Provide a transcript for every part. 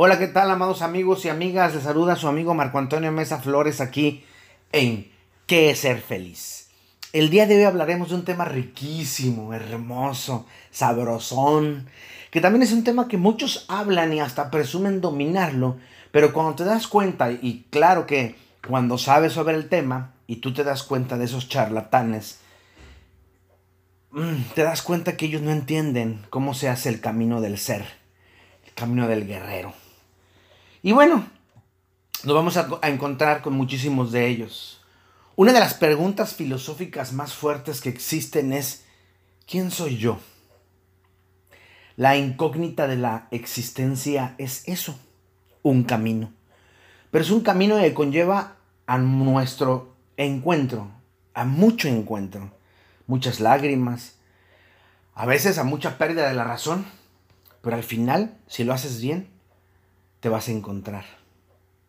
Hola, ¿qué tal, amados amigos y amigas? Les saluda su amigo Marco Antonio Mesa Flores aquí en ¿Qué es ser feliz? El día de hoy hablaremos de un tema riquísimo, hermoso, sabrosón, que también es un tema que muchos hablan y hasta presumen dominarlo, pero cuando te das cuenta, y claro que cuando sabes sobre el tema y tú te das cuenta de esos charlatanes, mm, te das cuenta que ellos no entienden cómo se hace el camino del ser, el camino del guerrero. Y bueno, nos vamos a, encontrar con muchísimos de ellos. Una de las preguntas filosóficas más fuertes que existen es, ¿quién soy yo? La incógnita de la existencia es eso, un camino. Pero es un camino que conlleva a nuestro encuentro, a mucho encuentro, muchas lágrimas, a veces a mucha pérdida de la razón, pero al final, si lo haces bien, te vas a encontrar.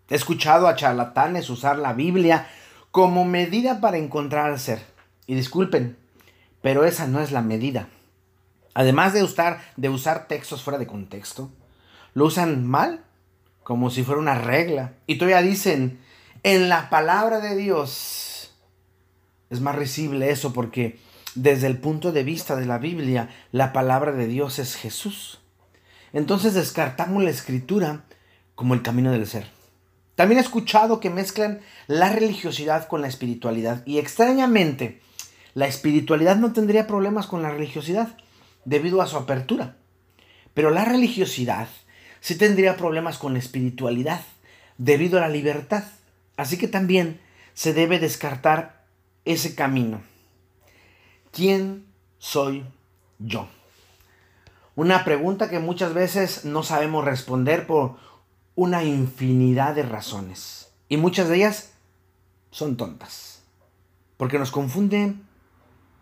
He escuchado a charlatanes usar la Biblia como medida para encontrar al ser. Y disculpen, pero esa no es la medida. Además de usar, de usar textos fuera de contexto, lo usan mal, como si fuera una regla. Y todavía dicen, en la palabra de Dios. Es más risible eso porque desde el punto de vista de la Biblia, la palabra de Dios es Jesús. Entonces descartamos la escritura como el camino del ser. También he escuchado que mezclan la religiosidad con la espiritualidad y extrañamente la espiritualidad no tendría problemas con la religiosidad debido a su apertura. Pero la religiosidad sí tendría problemas con la espiritualidad debido a la libertad. Así que también se debe descartar ese camino. ¿Quién soy yo? Una pregunta que muchas veces no sabemos responder por una infinidad de razones. Y muchas de ellas son tontas. Porque nos confunden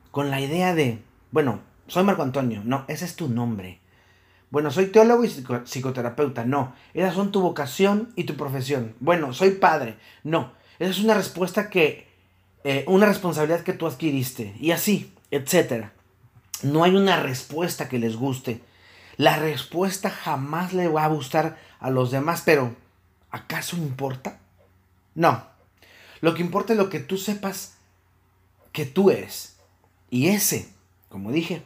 con la idea de, bueno, soy Marco Antonio. No, ese es tu nombre. Bueno, soy teólogo y psicoterapeuta. No, esas son tu vocación y tu profesión. Bueno, soy padre. No, esa es una respuesta que, eh, una responsabilidad que tú adquiriste. Y así, etcétera. No hay una respuesta que les guste. La respuesta jamás le va a gustar a los demás, pero ¿acaso importa? No. Lo que importa es lo que tú sepas que tú eres. Y ese, como dije,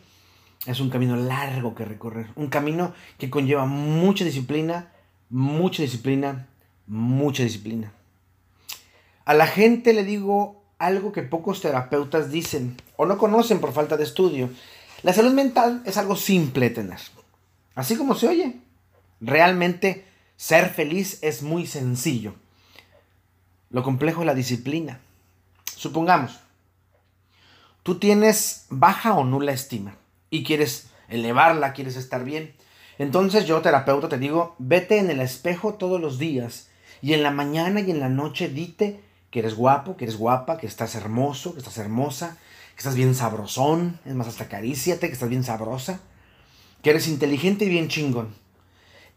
es un camino largo que recorrer. Un camino que conlleva mucha disciplina, mucha disciplina, mucha disciplina. A la gente le digo algo que pocos terapeutas dicen o no conocen por falta de estudio. La salud mental es algo simple de tener. Así como se oye. Realmente ser feliz es muy sencillo. Lo complejo es la disciplina. Supongamos, tú tienes baja o nula estima y quieres elevarla, quieres estar bien. Entonces yo, terapeuta, te digo, vete en el espejo todos los días y en la mañana y en la noche dite que eres guapo, que eres guapa, que estás hermoso, que estás hermosa, que estás bien sabrosón, es más, hasta acaríciate, que estás bien sabrosa que eres inteligente y bien chingón.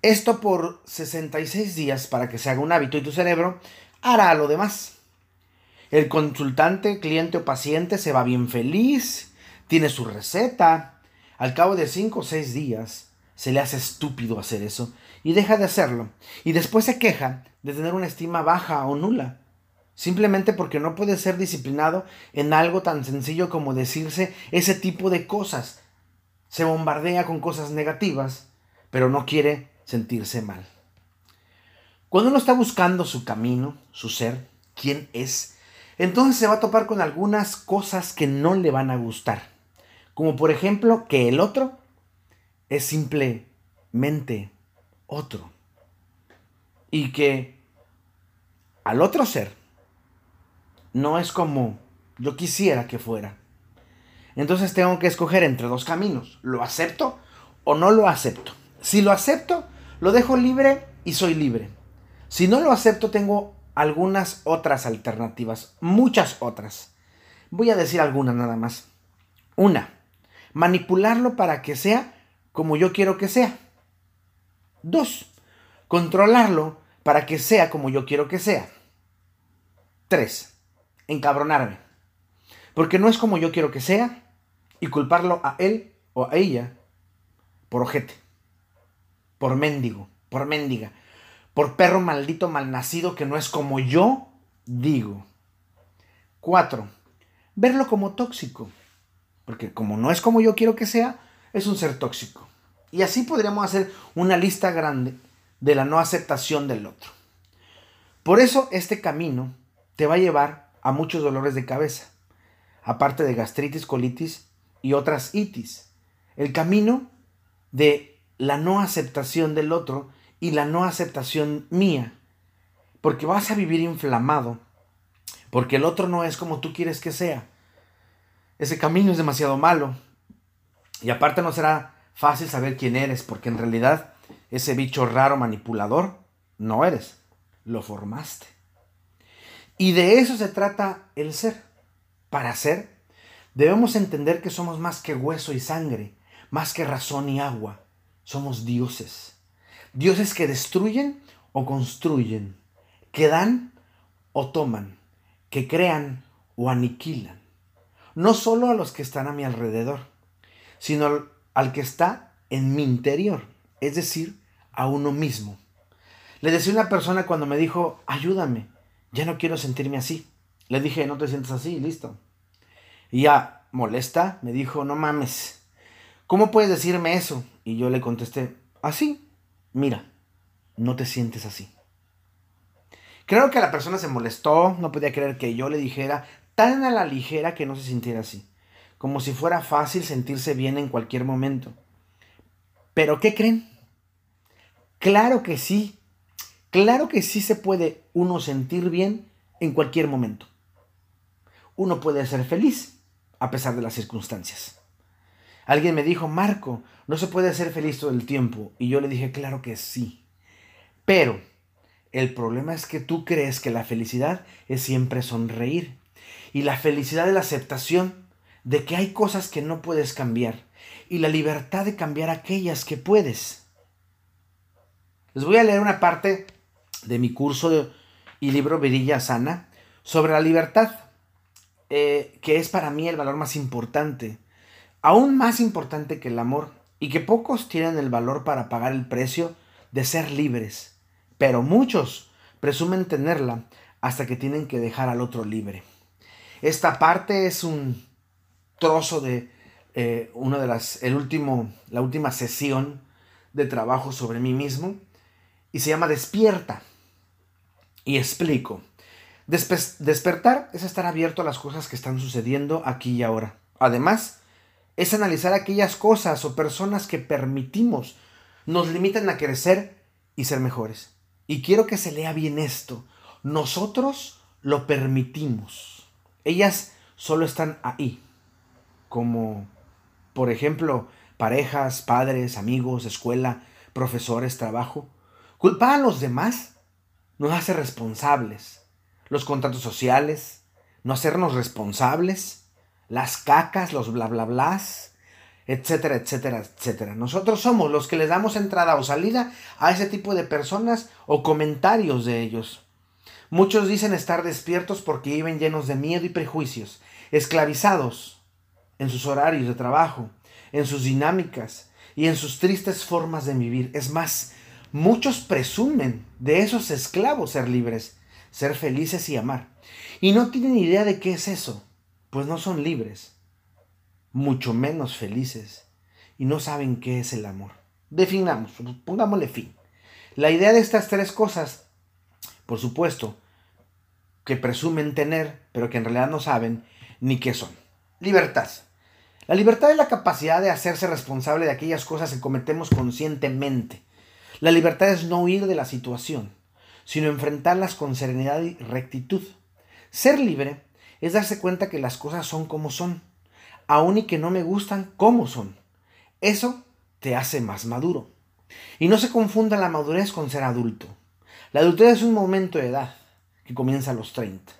Esto por 66 días para que se haga un hábito y tu cerebro hará lo demás. El consultante, cliente o paciente se va bien feliz, tiene su receta. Al cabo de 5 o 6 días se le hace estúpido hacer eso y deja de hacerlo. Y después se queja de tener una estima baja o nula. Simplemente porque no puede ser disciplinado en algo tan sencillo como decirse ese tipo de cosas se bombardea con cosas negativas, pero no quiere sentirse mal. Cuando uno está buscando su camino, su ser, quién es, entonces se va a topar con algunas cosas que no le van a gustar. Como por ejemplo que el otro es simplemente otro. Y que al otro ser no es como yo quisiera que fuera. Entonces tengo que escoger entre dos caminos. ¿Lo acepto o no lo acepto? Si lo acepto, lo dejo libre y soy libre. Si no lo acepto, tengo algunas otras alternativas, muchas otras. Voy a decir algunas nada más. Una, manipularlo para que sea como yo quiero que sea. Dos, controlarlo para que sea como yo quiero que sea. Tres, encabronarme. Porque no es como yo quiero que sea y culparlo a él o a ella por ojete, por mendigo, por mendiga, por perro maldito malnacido que no es como yo digo. 4. Verlo como tóxico. Porque como no es como yo quiero que sea, es un ser tóxico. Y así podríamos hacer una lista grande de la no aceptación del otro. Por eso este camino te va a llevar a muchos dolores de cabeza, aparte de gastritis, colitis y otras itis. El camino de la no aceptación del otro y la no aceptación mía. Porque vas a vivir inflamado, porque el otro no es como tú quieres que sea. Ese camino es demasiado malo. Y aparte no será fácil saber quién eres, porque en realidad ese bicho raro manipulador no eres lo formaste. Y de eso se trata el ser. Para ser, debemos entender que somos más que hueso y sangre, más que razón y agua. Somos dioses. Dioses que destruyen o construyen, que dan o toman, que crean o aniquilan. No solo a los que están a mi alrededor, sino al que está en mi interior, es decir, a uno mismo. Le decía una persona cuando me dijo, ayúdame, ya no quiero sentirme así. Le dije, no te sientas así, listo. Y ya, molesta, me dijo, no mames, ¿cómo puedes decirme eso? Y yo le contesté, así, mira, no te sientes así. Creo que la persona se molestó, no podía creer que yo le dijera tan a la ligera que no se sintiera así, como si fuera fácil sentirse bien en cualquier momento. Pero ¿qué creen? Claro que sí, Claro que sí se puede uno sentir bien en cualquier momento. Uno puede ser feliz a pesar de las circunstancias. Alguien me dijo, Marco, no se puede ser feliz todo el tiempo. Y yo le dije, claro que sí. Pero el problema es que tú crees que la felicidad es siempre sonreír. Y la felicidad es la aceptación de que hay cosas que no puedes cambiar. Y la libertad de cambiar aquellas que puedes. Les voy a leer una parte de mi curso y libro Virilla Sana sobre la libertad, eh, que es para mí el valor más importante, aún más importante que el amor, y que pocos tienen el valor para pagar el precio de ser libres, pero muchos presumen tenerla hasta que tienen que dejar al otro libre. Esta parte es un trozo de eh, una de las, el último, la última sesión de trabajo sobre mí mismo y se llama Despierta. Y explico. despertar es estar abierto a las cosas que están sucediendo aquí y ahora. Además, es analizar aquellas cosas o personas que permitimos nos limitan a crecer y ser mejores. Y quiero que se lea bien esto. Nosotros lo permitimos. Ellas solo están ahí. Como, por ejemplo, parejas, padres, amigos, escuela, profesores, trabajo. Culpar a los demás nos hace responsables. Los contratos sociales, no hacernos responsables, las cacas, los bla bla blas, etcétera, etcétera, etcétera. Nosotros somos los que les damos entrada o salida a ese tipo de personas o comentarios de ellos. Muchos dicen estar despiertos porque viven llenos de miedo y prejuicios, esclavizados en sus horarios de trabajo, en sus dinámicas y en sus tristes formas de vivir. Es más, Muchos presumen de esos esclavos ser libres, ser felices y amar. Y no tienen idea de qué es eso, pues no son libres, mucho menos felices, y no saben qué es el amor. Definamos, pongámosle fin. La idea de estas tres cosas, por supuesto, que presumen tener, pero que en realidad no saben ni qué son. Libertad. La libertad es la capacidad de hacerse responsable de aquellas cosas que cometemos conscientemente la libertad es no huir de la situación, sino enfrentarlas con serenidad y rectitud. Ser libre es darse cuenta que las cosas son como son, aun y que no me gustan como son. Eso te hace más maduro. Y no se confunda la madurez con ser adulto. La adultez es un momento de edad que comienza a los 30.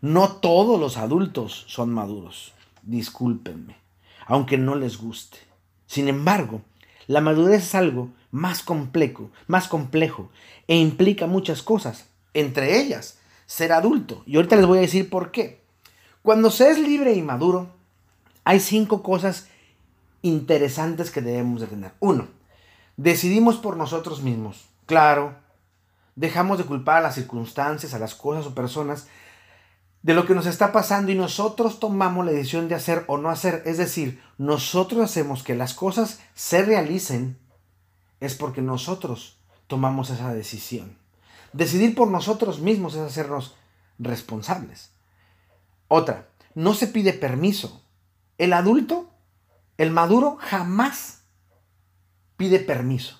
No todos los adultos son maduros. Discúlpenme, aunque no les guste. Sin embargo, la madurez es algo más complejo, más complejo e implica muchas cosas, entre ellas ser adulto. Y ahorita les voy a decir por qué. Cuando se es libre y maduro, hay cinco cosas interesantes que debemos de tener. Uno, decidimos por nosotros mismos. Claro, dejamos de culpar a las circunstancias, a las cosas o personas de lo que nos está pasando y nosotros tomamos la decisión de hacer o no hacer. Es decir, nosotros hacemos que las cosas se realicen, es porque nosotros tomamos esa decisión. Decidir por nosotros mismos es hacernos responsables. Otra, no se pide permiso. El adulto, el maduro, jamás pide permiso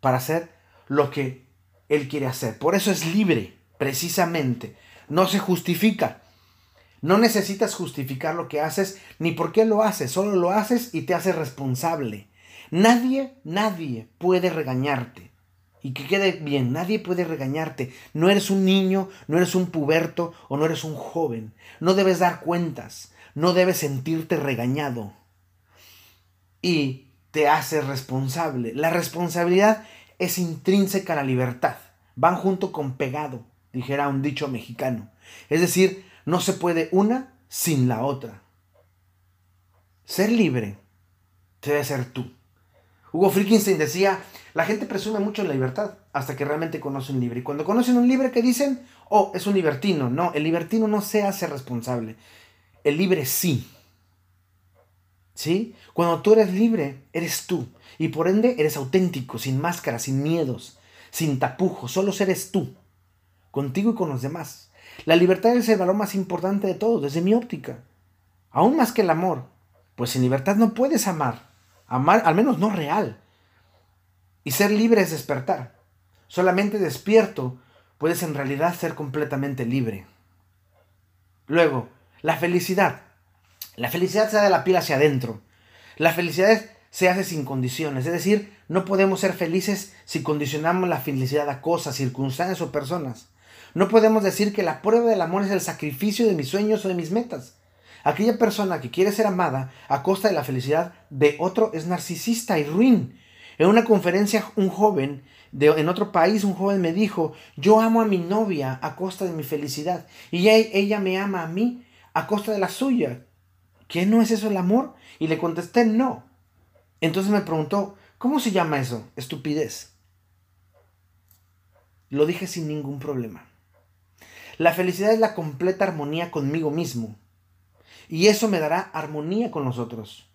para hacer lo que él quiere hacer. Por eso es libre, precisamente. No se justifica. No necesitas justificar lo que haces ni por qué lo haces. Solo lo haces y te haces responsable. Nadie, nadie puede regañarte. Y que quede bien, nadie puede regañarte. No eres un niño, no eres un puberto o no eres un joven. No debes dar cuentas, no debes sentirte regañado. Y te haces responsable. La responsabilidad es intrínseca a la libertad. Van junto con pegado, dijera un dicho mexicano. Es decir, no se puede una sin la otra. Ser libre debe ser tú. Hugo Friedkin decía, la gente presume mucho la libertad hasta que realmente conoce un libre. Y cuando conocen un libre, ¿qué dicen? Oh, es un libertino. No, el libertino no se hace responsable. El libre sí. ¿Sí? Cuando tú eres libre, eres tú. Y por ende, eres auténtico, sin máscara, sin miedos, sin tapujos. Solo eres tú. Contigo y con los demás. La libertad es el valor más importante de todo, desde mi óptica. Aún más que el amor. Pues sin libertad no puedes amar. Al menos no real. Y ser libre es despertar. Solamente despierto puedes en realidad ser completamente libre. Luego, la felicidad. La felicidad se da de la piel hacia adentro. La felicidad se hace sin condiciones. Es decir, no podemos ser felices si condicionamos la felicidad a cosas, circunstancias o personas. No podemos decir que la prueba del amor es el sacrificio de mis sueños o de mis metas. Aquella persona que quiere ser amada a costa de la felicidad de otro es narcisista y ruin. En una conferencia un joven de, en otro país, un joven me dijo, yo amo a mi novia a costa de mi felicidad y ella, me ama a mí a costa de la suya. ¿Qué no es eso el amor? Y le contesté, no. Entonces me preguntó, ¿cómo se llama eso? Estupidez. Lo dije sin ningún problema. La felicidad es la completa armonía conmigo mismo. Y eso me dará armonía con los otros.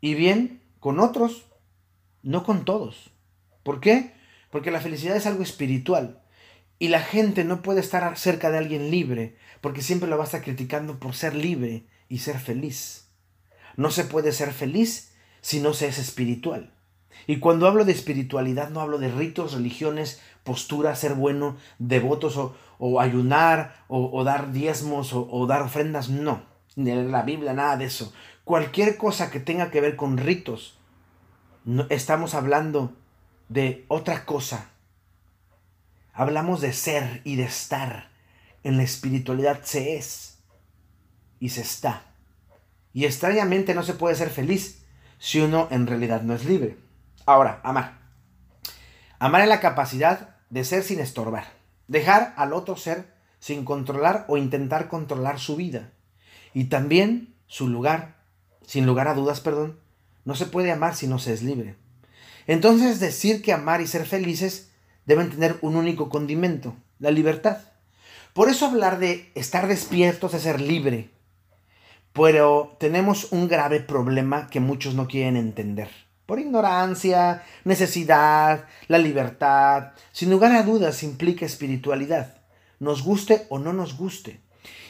Y bien, con otros no con todos. ¿Por qué? Porque la felicidad es algo espiritual. Y la gente no puede estar cerca de alguien libre, porque siempre lo va a estar criticando por ser libre y ser feliz. No se puede ser feliz si no se es espiritual. Y cuando hablo de espiritualidad no hablo de ritos, religiones, posturas, ser bueno, devotos o, ayunar o, dar diezmos o, o dar ofrendas, no. Ni la Biblia, nada de eso. Cualquier cosa que tenga que ver con ritos, estamos hablando de otra cosa. Hablamos de ser y de estar. En la espiritualidad se es y se está. Y extrañamente no se puede ser feliz si uno en realidad no es libre. Ahora, amar. Amar es la capacidad de ser sin estorbar. Dejar al otro ser sin controlar o intentar controlar su vida. Y también su lugar, sin lugar a dudas, perdón, no se puede amar si no se es libre. Entonces decir que amar y ser felices deben tener un único condimento, la libertad. Por eso hablar de estar despiertos es ser libre. Pero tenemos un grave problema que muchos no quieren entender. Por ignorancia, necesidad, la libertad, sin lugar a dudas implica espiritualidad, nos guste o no nos guste.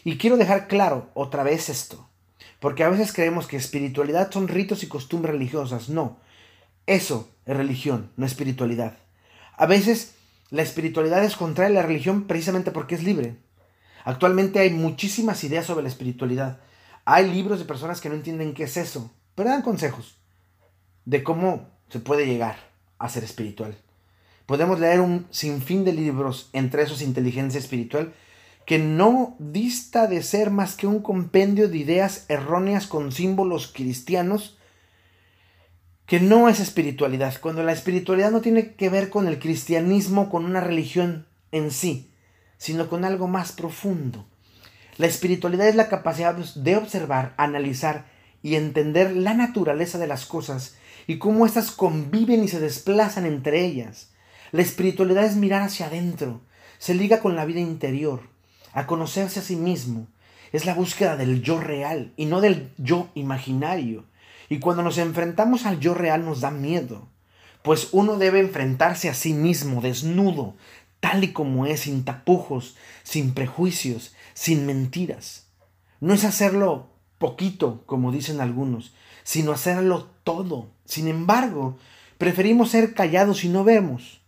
Y quiero dejar claro otra vez esto. Porque a veces creemos que espiritualidad son ritos y costumbres religiosas. No, eso es religión, no espiritualidad. A veces la espiritualidad es contraria a la religión precisamente porque es libre. Actualmente hay muchísimas ideas sobre la espiritualidad. Hay libros de personas que no entienden qué es eso, pero dan consejos de cómo se puede llegar a ser espiritual. Podemos leer un sinfín de libros, entre esos inteligencia espiritual, que no dista de ser más que un compendio de ideas erróneas con símbolos cristianos, que no es espiritualidad, cuando la espiritualidad no tiene que ver con el cristianismo, con una religión en sí, sino con algo más profundo. La espiritualidad es la capacidad de observar, analizar y entender la naturaleza de las cosas y cómo éstas conviven y se desplazan entre ellas. La espiritualidad es mirar hacia adentro, se liga con la vida interior, a conocerse a sí mismo. Es la búsqueda del yo real y no del yo imaginario. Y cuando nos enfrentamos al yo real nos da miedo, pues uno debe enfrentarse a sí mismo desnudo, tal y como es, sin tapujos, sin prejuicios, sin mentiras. No es hacerlo poquito, como dicen algunos, sino hacerlo todo. Sin embargo, preferimos ser callados y no vemos,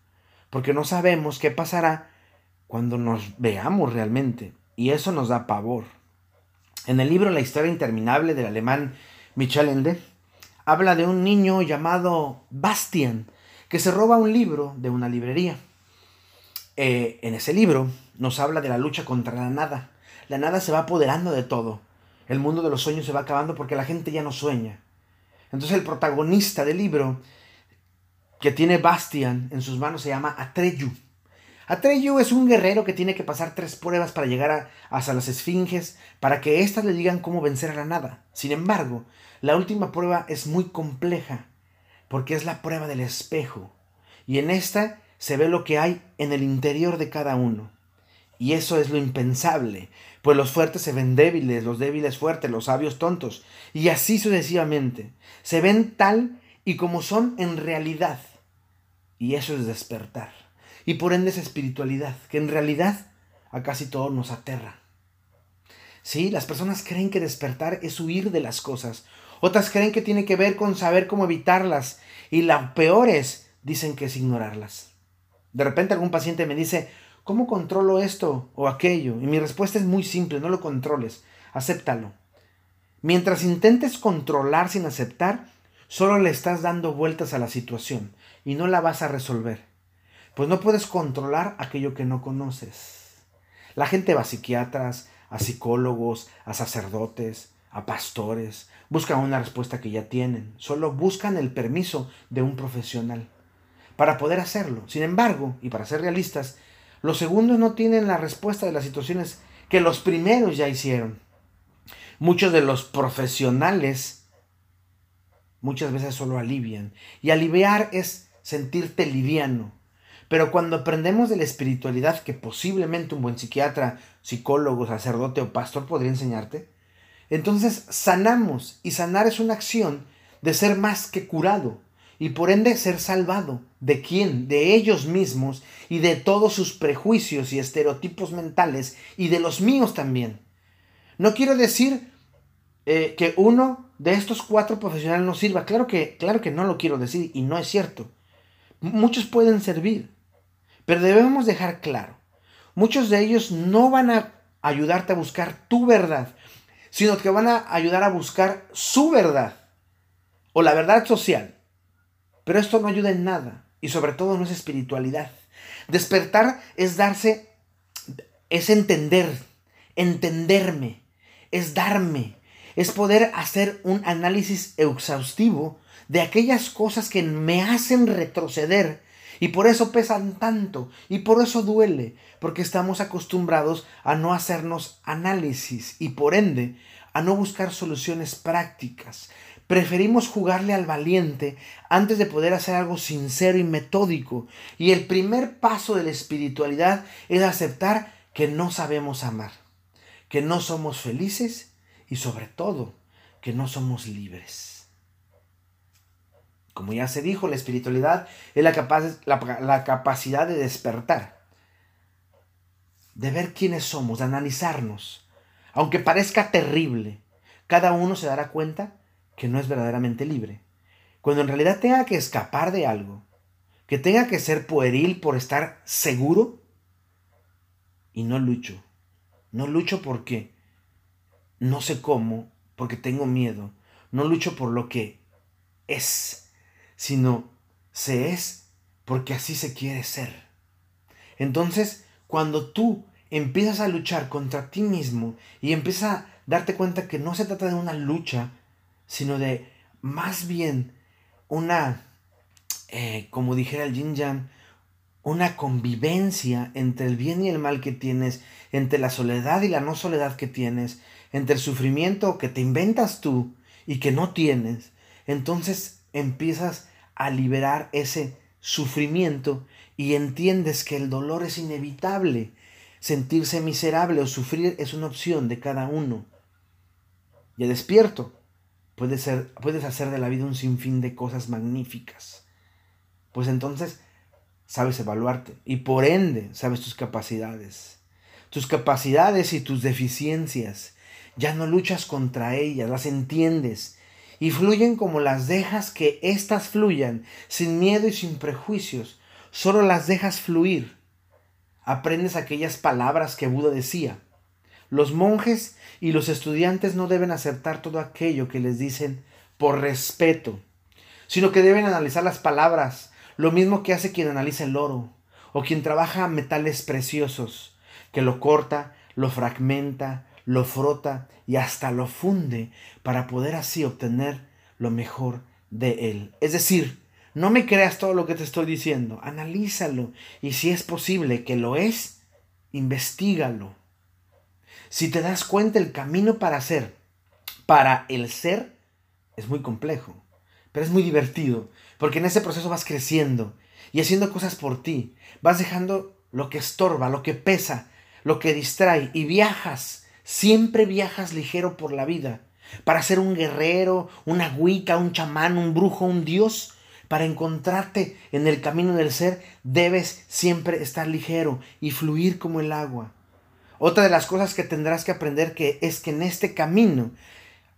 porque no sabemos qué pasará cuando nos veamos realmente, y eso nos da pavor. En el libro La historia interminable del alemán Michel Ende, habla de un niño llamado Bastian, que se roba un libro de una librería. Eh, en ese libro nos habla de la lucha contra la nada. La nada se va apoderando de todo. El mundo de los sueños se va acabando porque la gente ya no sueña. Entonces el protagonista del libro que tiene Bastian en sus manos se llama Atreyu. Atreyu es un guerrero que tiene que pasar tres pruebas para llegar hasta las esfinges, para que éstas le digan cómo vencer a la nada. Sin embargo, la última prueba es muy compleja, porque es la prueba del espejo. Y en esta se ve lo que hay en el interior de cada uno. Y eso es lo impensable, pues los fuertes se ven débiles, los débiles fuertes, los sabios tontos, y así sucesivamente. Se ven tal y como son en realidad. Y eso es despertar. Y por ende es espiritualidad, que en realidad a casi todo nos aterra. Sí, las personas creen que despertar es huir de las cosas. Otras creen que tiene que ver con saber cómo evitarlas. Y lo peor es, dicen que es ignorarlas. De repente algún paciente me dice, ¿cómo controlo esto o aquello? Y mi respuesta es muy simple, no lo controles, acéptalo. Mientras intentes controlar sin aceptar, solo le estás dando vueltas a la situación y no la vas a resolver. Pues no puedes controlar aquello que no conoces. La gente va a psiquiatras, a psicólogos, a sacerdotes, a pastores, buscan una respuesta que ya tienen, solo buscan el permiso de un profesional para poder hacerlo. Sin embargo, y para ser realistas, los segundos no tienen la respuesta de las situaciones que los primeros ya hicieron. Muchos de los profesionales muchas veces solo alivian. Y aliviar es sentirte liviano. Pero cuando aprendemos de la espiritualidad que posiblemente un buen psiquiatra, psicólogo, sacerdote o pastor podría enseñarte, entonces sanamos. Y sanar es una acción de ser más que curado y por ende ser salvado. ¿De quién? De ellos mismos y de todos sus prejuicios y estereotipos mentales y de los míos también. No quiero decir eh, que uno de estos cuatro profesionales no sirva. Claro que, claro que no lo quiero decir y no es cierto. Muchos pueden servir, pero debemos dejar claro. Muchos de ellos no van a ayudarte a buscar tu verdad, sino que van a ayudar a buscar su verdad o la verdad social. Pero esto no ayuda en nada y sobre todo no es espiritualidad. Despertar es darse, es entender, entenderme, es darme, es poder hacer un análisis exhaustivo de aquellas cosas que me hacen retroceder y por eso pesan tanto y por eso duele, porque estamos acostumbrados a no hacernos análisis y por ende a no buscar soluciones prácticas. Preferimos jugarle al valiente antes de poder hacer algo sincero y metódico. Y el primer paso de la espiritualidad es aceptar que no sabemos amar, que no somos felices y sobre todo que no somos libres. Como ya se dijo, la espiritualidad es la, la capacidad de despertar, de ver quiénes somos, de analizarnos. Aunque parezca terrible, cada uno se dará cuenta que no es verdaderamente libre. Cuando en realidad tenga que escapar de algo, que tenga que ser pueril por estar seguro, y no lucho. No lucho porque no sé cómo, porque tengo miedo. No lucho por lo que es, sino se es porque así se quiere ser. Entonces, cuando tú empiezas a luchar contra ti mismo y empiezas a darte cuenta que no se trata de una lucha, sino de más bien una, eh, como dijera el Yin Yang, una convivencia entre el bien y el mal que tienes, entre la soledad y la no soledad que tienes, entre el sufrimiento que te inventas tú y que no tienes, entonces empiezas a liberar ese sufrimiento y entiendes que el dolor es inevitable. Sentirse miserable o sufrir es una opción de cada uno. Ya despierto, puedes, ser, puedes hacer de la vida un sinfín de cosas magníficas. Pues entonces sabes evaluarte y por ende sabes tus capacidades. Tus capacidades y tus deficiencias. Ya no luchas contra ellas, las entiendes y fluyen como las dejas que éstas fluyan, sin miedo y sin prejuicios. Solo las dejas fluir. Aprendes aquellas palabras que Buda decía. Los monjes y los estudiantes no deben aceptar todo aquello que les dicen por respeto, sino que deben analizar las palabras, lo mismo que hace quien analiza el oro, o quien trabaja metales preciosos, que lo corta, lo fragmenta, lo frota y hasta lo funde para poder así obtener lo mejor de él. Es decir, no me creas todo lo que te estoy diciendo, analízalo y si es posible que lo es, investigalo. Si te das cuenta el camino para ser, para el ser, es muy complejo, pero es muy divertido, porque en ese proceso vas creciendo y haciendo cosas por ti, vas dejando lo que estorba, lo que pesa, lo que distrae y viajas Siempre viajas ligero por la vida, para ser un guerrero, una huica, un chamán, un brujo, un dios. Para encontrarte en el camino del ser, debes siempre estar ligero y fluir como el agua. Otra de las cosas que tendrás que aprender que es que en este camino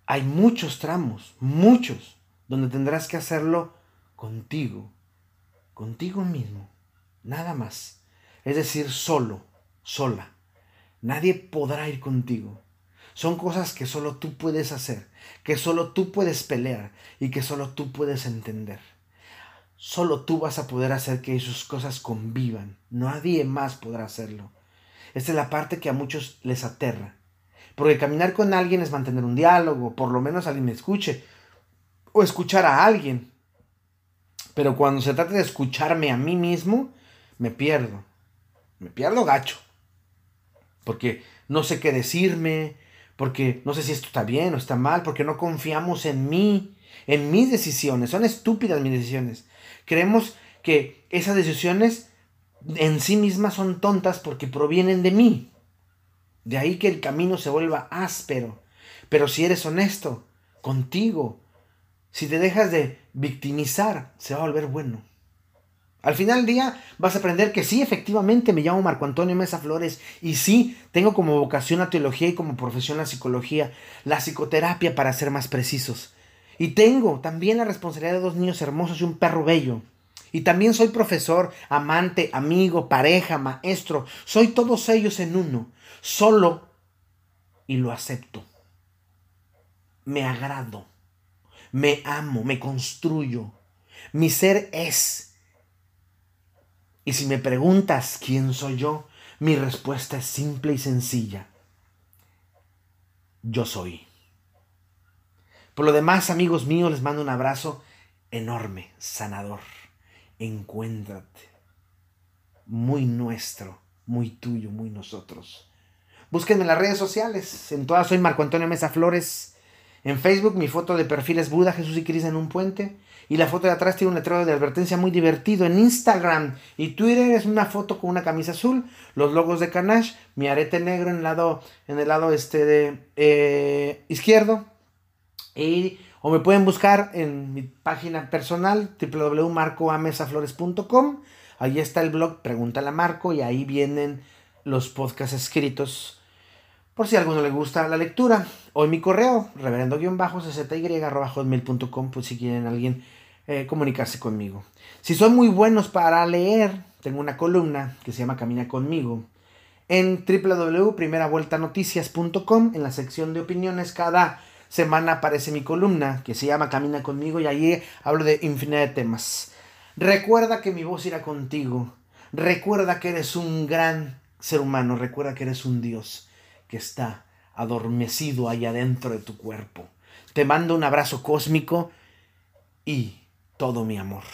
hay muchos tramos, muchos, donde tendrás que hacerlo contigo, contigo mismo, nada más. Es decir, solo, sola. Nadie podrá ir contigo. Son cosas que solo tú puedes hacer, que solo tú puedes pelear y que solo tú puedes entender. Solo tú vas a poder hacer que esas cosas convivan. Nadie más podrá hacerlo. Esta es la parte que a muchos les aterra. Porque caminar con alguien es mantener un diálogo, por lo menos alguien me escuche, o escuchar a alguien. Pero cuando se trata de escucharme a mí mismo, me pierdo. Me pierdo gacho porque no sé qué decirme, porque no sé si esto está bien o está mal, porque no confiamos en mí, en mis decisiones. Son estúpidas mis decisiones. Creemos que esas decisiones en sí mismas son tontas porque provienen de mí. De ahí que el camino se vuelva áspero. Pero si eres honesto contigo, si te dejas de victimizar, se va a volver bueno. Al final del día vas a aprender que sí, efectivamente me llamo Marco Antonio Mesa Flores y sí, tengo como vocación la teología y como profesión la psicología, la psicoterapia para ser más precisos. Y tengo también la responsabilidad de dos niños hermosos y un perro bello. Y también soy profesor, amante, amigo, pareja, maestro. Soy todos ellos en uno. Solo y lo acepto. Me agrado. Me amo, me construyo. Mi ser es y si me preguntas quién soy yo, mi respuesta es simple y sencilla. Yo soy. Por lo demás, amigos míos, les mando un abrazo enorme, sanador. Encuéntrate. Muy nuestro, muy tuyo, muy nosotros. Búsquenme en las redes sociales. En todas soy Marco Antonio Mesa Flores. En Facebook mi foto de perfil es Buda, Jesús y Cris en un puente. Y la foto de atrás tiene un letrero de advertencia muy divertido. En Instagram y Twitter es una foto con una camisa azul, los logos de Canash, mi arete negro en el lado, en el lado este de eh, izquierdo. Y, o me pueden buscar en mi página personal www.marcoamesaflores.com. Ahí está el blog Pregúntale Marco y ahí vienen los podcasts escritos por si a alguno le gusta la lectura. En mi correo, reverendo-czy.com, pues si quieren alguien eh, comunicarse conmigo. Si son muy buenos para leer, tengo una columna que se llama Camina conmigo en www.primeravueltanoticias.com en la sección de opiniones cada semana aparece mi columna que se llama Camina conmigo y allí hablo de infinidad de temas. Recuerda que mi voz irá contigo. Recuerda que eres un gran ser humano. Recuerda que eres un Dios que está adormecido allá dentro de tu cuerpo. Te mando un abrazo cósmico y todo mi amor.